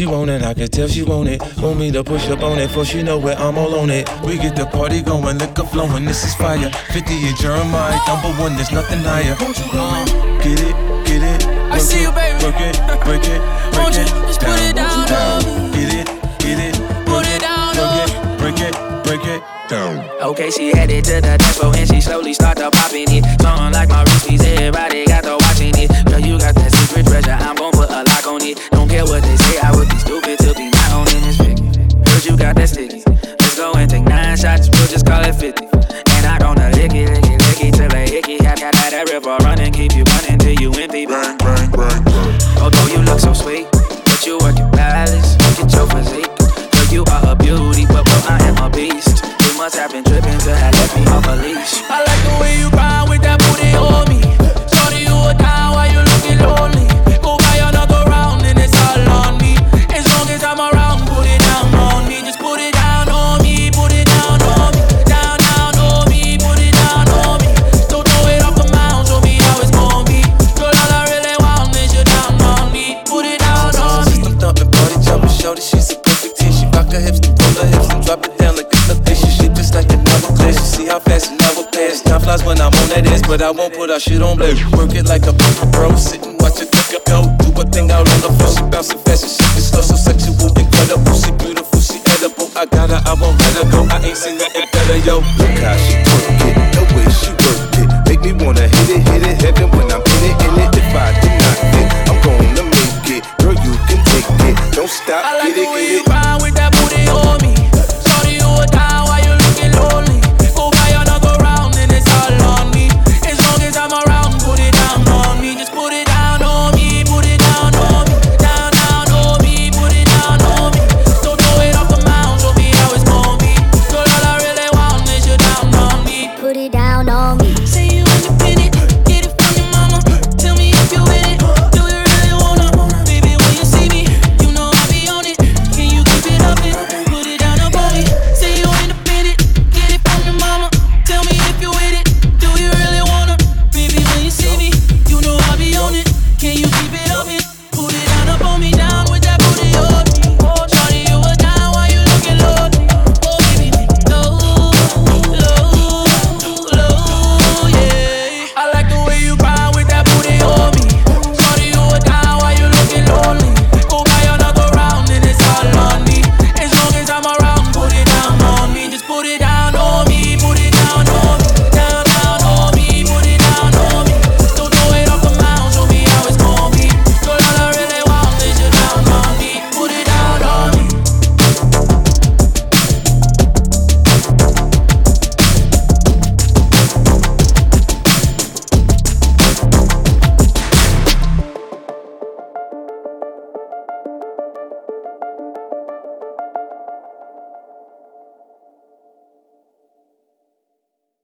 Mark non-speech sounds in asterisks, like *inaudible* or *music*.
She want it, I can tell she want it. Want me to push up on it, for she know where I'm all on it. We get the party going, liquor flowing, this is fire. 50 and Jeremih, number one, there's nothing higher. Uh, get it, get it. I see you, baby. Work it, break it, *laughs* you it. just put it down me? Get it, get it. Put it down Work on it, break it, break it. Down. Okay, she headed to the floor and she slowly start to popping it. Something like my wristies, been tripping to have me off a leash. I like the way you grind with that booty on me. Shorty, you a down while you looking lonely. Go buy another round and it's all on me. As long as I'm around, put it down on me. Just put it down on me, put it down on me. Down, down on me, put it down on me. Don't throw it off the mound, show me how it's gon' be. Girl, all I really want is you down on me. Put it down on me. System thumping, body jumping, shorty, she's a perfect 10. She rock her hips to roll her hips Time flies when I'm on that ass, but I won't put our shit on blast. Work it like a pro, sit and watch it go. Do a thing out on the floor. She bouncing fast and she is slow, so sexual, incredible. She beautiful, she edible. I got her, I won't let her go. I ain't seen nothing better, yo. Look how she twerk it, the way she work it. Make me wanna hit it, hit it, heaven when I'm